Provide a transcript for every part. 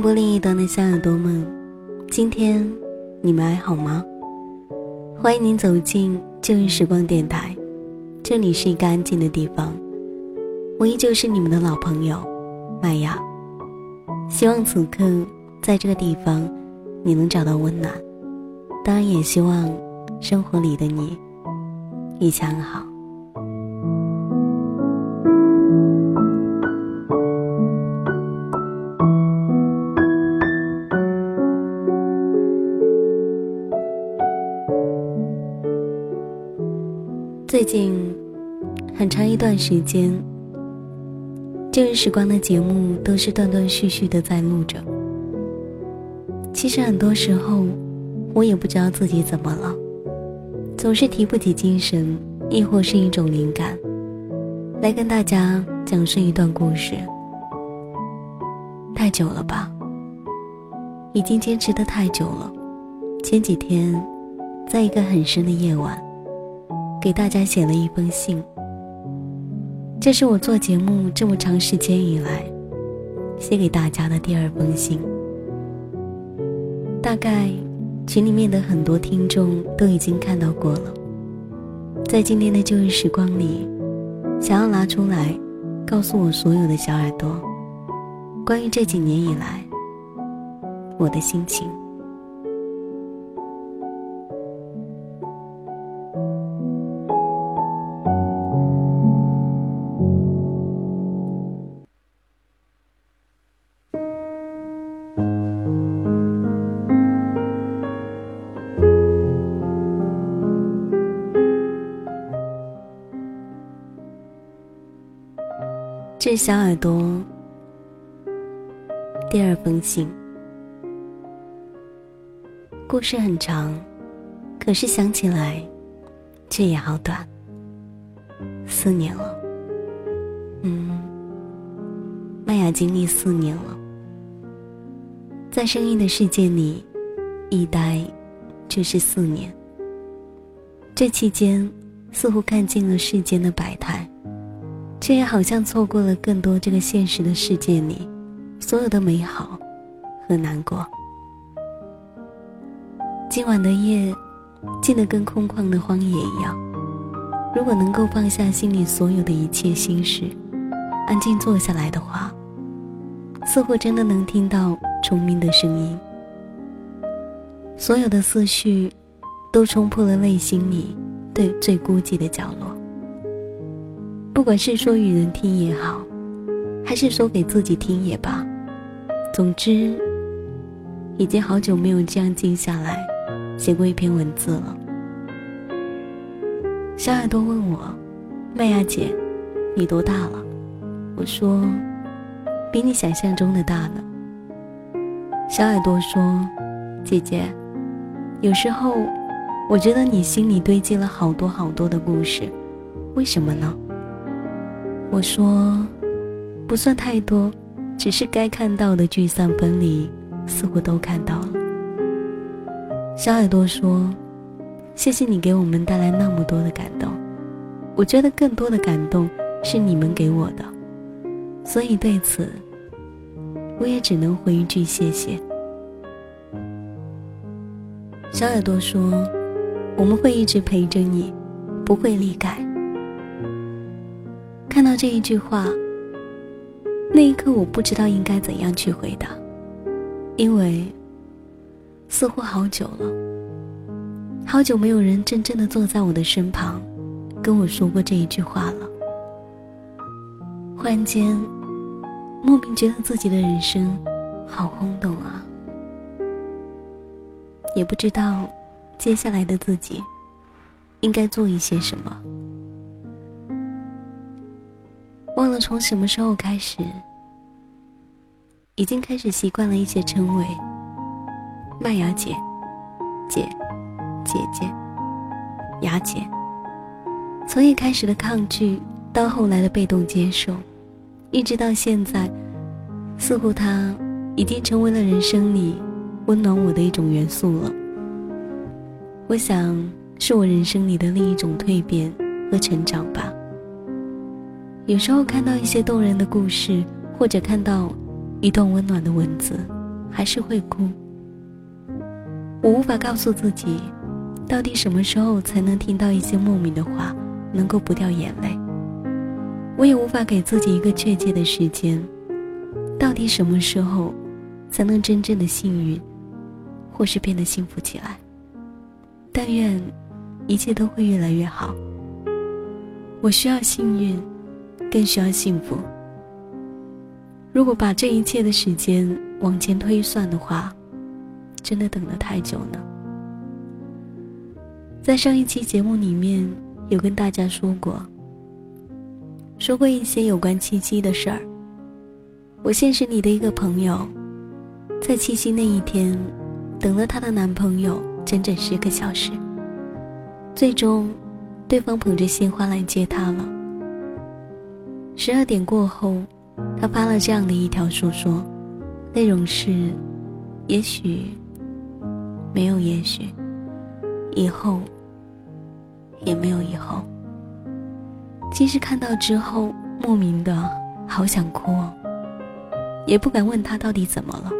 播另一端的小耳朵们，今天你们还好吗？欢迎您走进旧日时光电台，这里是一个安静的地方，我依旧是你们的老朋友麦雅。希望此刻在这个地方，你能找到温暖，当然也希望生活里的你一切安好。近很长一段时间，旧日时光的节目都是断断续续的在录着。其实很多时候，我也不知道自己怎么了，总是提不起精神，亦或是一种灵感，来跟大家讲述一段故事。太久了吧，已经坚持的太久了。前几天，在一个很深的夜晚。给大家写了一封信。这是我做节目这么长时间以来，写给大家的第二封信。大概群里面的很多听众都已经看到过了。在今天的旧日时光里，想要拿出来，告诉我所有的小耳朵，关于这几年以来我的心情。是小耳朵第二封信，故事很长，可是想起来却也好短。四年了，嗯，麦雅经历四年了，在声音的世界里一待就是四年。这期间，似乎看尽了世间的百态。却也好像错过了更多这个现实的世界里所有的美好和难过。今晚的夜静得跟空旷的荒野一样。如果能够放下心里所有的一切心事，安静坐下来的话，似乎真的能听到虫鸣的声音。所有的思绪都冲破了内心里对最孤寂的角落。不管是说与人听也好，还是说给自己听也罢，总之，已经好久没有这样静下来写过一篇文字了。小耳朵问我：“麦芽姐，你多大了？”我说：“比你想象中的大呢。”小耳朵说：“姐姐，有时候我觉得你心里堆积了好多好多的故事，为什么呢？”我说，不算太多，只是该看到的聚散分离，似乎都看到了。小耳朵说：“谢谢你给我们带来那么多的感动，我觉得更多的感动是你们给我的，所以对此，我也只能回一句谢谢。”小耳朵说：“我们会一直陪着你，不会离开。”这一句话，那一刻我不知道应该怎样去回答，因为似乎好久了，好久没有人真正的坐在我的身旁，跟我说过这一句话了。忽然间，莫名觉得自己的人生好轰动啊，也不知道接下来的自己应该做一些什么。忘了从什么时候开始，已经开始习惯了一些称谓，麦芽姐、姐、姐姐、雅姐。从一开始的抗拒，到后来的被动接受，一直到现在，似乎它已经成为了人生里温暖我的一种元素了。我想，是我人生里的另一种蜕变和成长吧。有时候看到一些动人的故事，或者看到一段温暖的文字，还是会哭。我无法告诉自己，到底什么时候才能听到一些莫名的话，能够不掉眼泪。我也无法给自己一个确切的时间，到底什么时候才能真正的幸运，或是变得幸福起来？但愿一切都会越来越好。我需要幸运，更需要幸福。如果把这一切的时间往前推算的话，真的等了太久呢。在上一期节目里面有跟大家说过，说过一些有关七夕的事儿。我现实里的一个朋友，在七夕那一天，等了她的男朋友整整十个小时，最终，对方捧着鲜花来接她了。十二点过后。他发了这样的一条说说，内容是：也许，没有也许，以后，也没有以后。其实看到之后，莫名的好想哭哦，也不敢问他到底怎么了，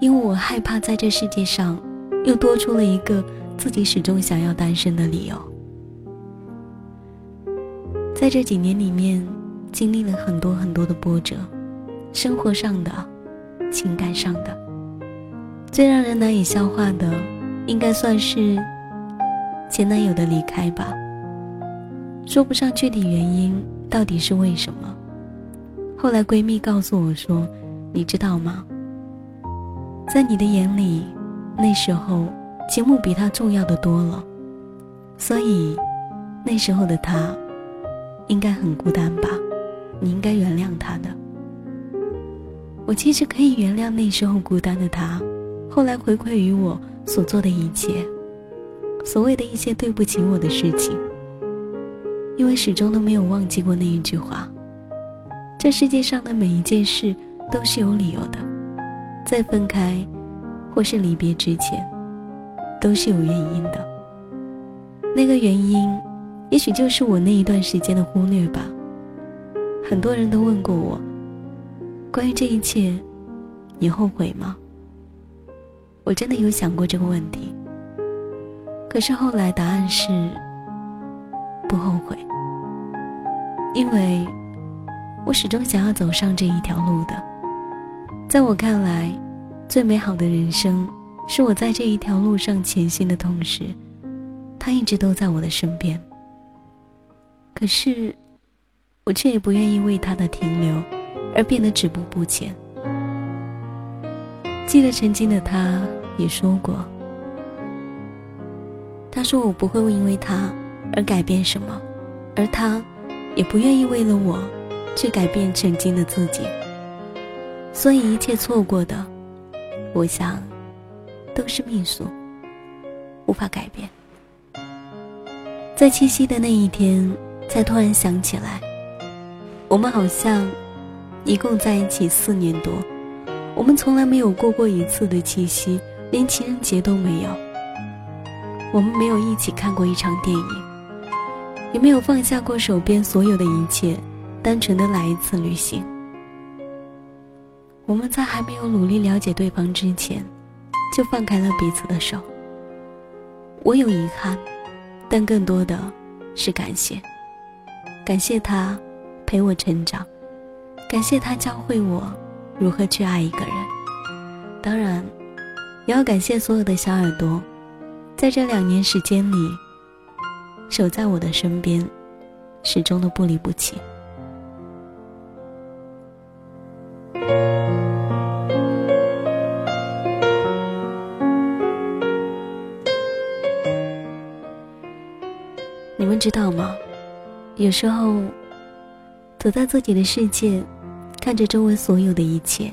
因为我害怕在这世界上，又多出了一个自己始终想要单身的理由。在这几年里面。经历了很多很多的波折，生活上的、情感上的，最让人难以消化的，应该算是前男友的离开吧。说不上具体原因，到底是为什么？后来闺蜜告诉我说：“你知道吗？在你的眼里，那时候节目比他重要的多了，所以那时候的他应该很孤单吧。”你应该原谅他的。我其实可以原谅那时候孤单的他，后来回馈于我所做的一切，所谓的一些对不起我的事情，因为始终都没有忘记过那一句话：这世界上的每一件事都是有理由的，在分开或是离别之前，都是有原因的。那个原因，也许就是我那一段时间的忽略吧。很多人都问过我，关于这一切，你后悔吗？我真的有想过这个问题。可是后来答案是不后悔，因为我始终想要走上这一条路的。在我看来，最美好的人生是我在这一条路上前行的同时，他一直都在我的身边。可是。我却也不愿意为他的停留而变得止步不前。记得曾经的他也说过：“他说我不会因为他而改变什么，而他也不愿意为了我去改变曾经的自己。所以一切错过的，我想都是命数，无法改变。”在七夕的那一天，才突然想起来。我们好像一共在一起四年多，我们从来没有过过一次的七夕，连情人节都没有。我们没有一起看过一场电影，也没有放下过手边所有的一切，单纯的来一次旅行。我们在还没有努力了解对方之前，就放开了彼此的手。我有遗憾，但更多的是感谢，感谢他。陪我成长，感谢他教会我如何去爱一个人。当然，也要感谢所有的小耳朵，在这两年时间里，守在我的身边，始终都不离不弃。你们知道吗？有时候。走在自己的世界，看着周围所有的一切，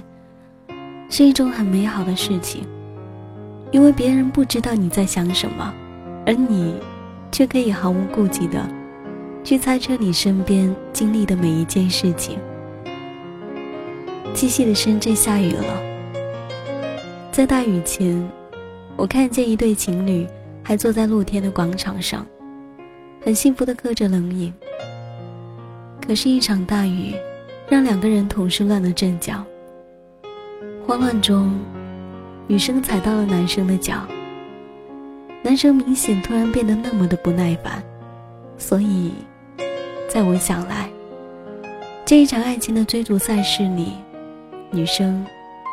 是一种很美好的事情。因为别人不知道你在想什么，而你却可以毫无顾忌的去猜测你身边经历的每一件事情。七夕的深圳下雨了，在大雨前，我看见一对情侣还坐在露天的广场上，很幸福的喝着冷饮。可是，一场大雨，让两个人同时乱了阵脚，慌乱中，女生踩到了男生的脚。男生明显突然变得那么的不耐烦，所以，在我想来，这一场爱情的追逐赛事里，女生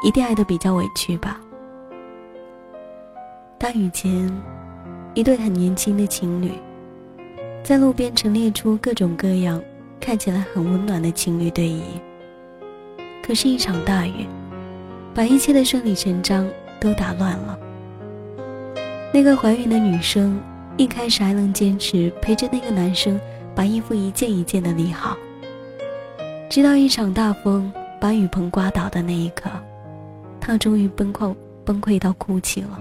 一定爱得比较委屈吧。大雨前，一对很年轻的情侣，在路边陈列出各种各样看起来很温暖的情侣对弈。可是，一场大雨，把一切的顺理成章都打乱了。那个怀孕的女生一开始还能坚持陪着那个男生把衣服一件一件的理好，直到一场大风把雨棚刮倒的那一刻，她终于崩溃崩溃到哭泣了。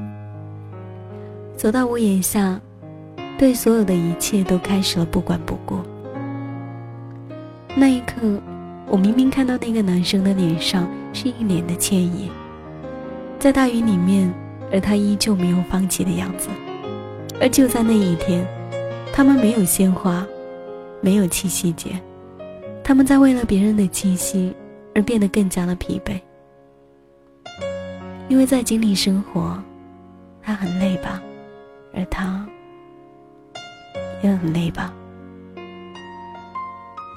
走到屋檐下，对所有的一切都开始了不管不。那一刻，我明明看到那个男生的脸上是一脸的歉意，在大雨里面。而他依旧没有放弃的样子，而就在那一天，他们没有鲜花，没有七夕节，他们在为了别人的七夕而变得更加的疲惫，因为在经历生活，他很累吧，而他也很累吧。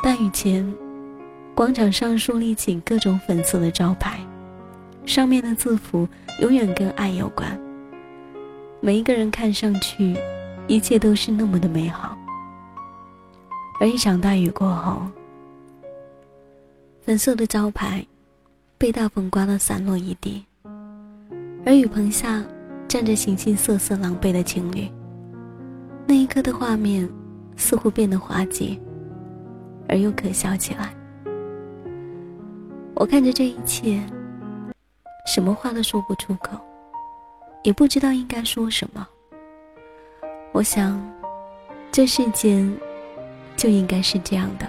大雨前，广场上树立起各种粉色的招牌。上面的字符永远跟爱有关。每一个人看上去，一切都是那么的美好。而一场大雨过后，粉色的招牌被大风刮得散落一地，而雨棚下站着形形色色、狼狈的情侣。那一刻的画面似乎变得滑稽，而又可笑起来。我看着这一切。什么话都说不出口，也不知道应该说什么。我想，这世间就应该是这样的，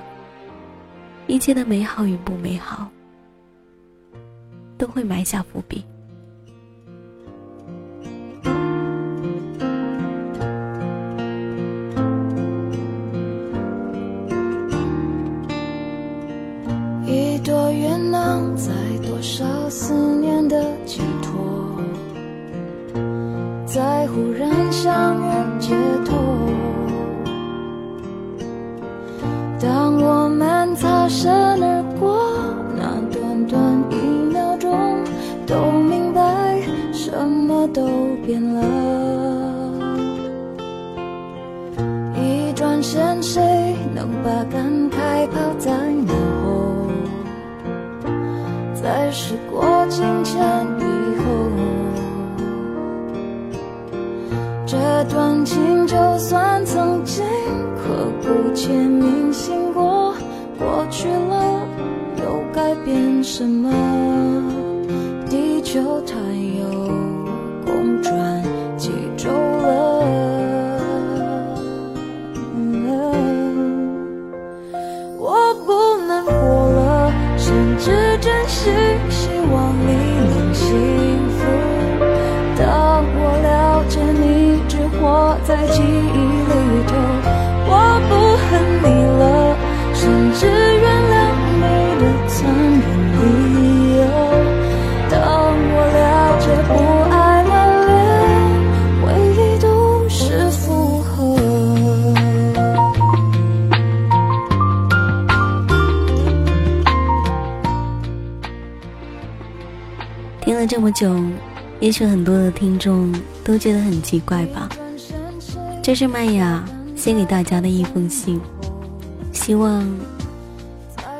一切的美好与不美好，都会埋下伏笔。能把感慨抛在脑后？在时过境迁以后，这段情就算曾经刻骨且铭心过，过去了又改变什么？这么久，也许很多的听众都觉得很奇怪吧。这是麦雅写给大家的一封信，希望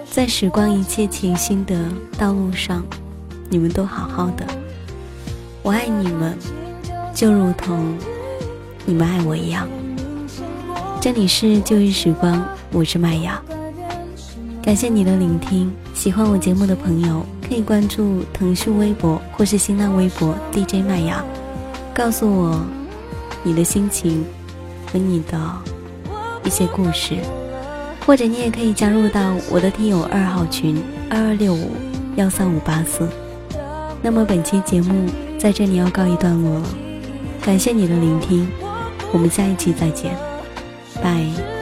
在时光一切前行的道路上，你们都好好的。我爱你们，就如同你们爱我一样。这里是旧日时光，我是麦雅。感谢你的聆听，喜欢我节目的朋友可以关注腾讯微博或是新浪微博 DJ 麦雅，告诉我你的心情和你的一些故事，或者你也可以加入到我的听友二号群二二六五幺三五八四。那么本期节目在这里要告一段落了，感谢你的聆听，我们下一期再见，拜。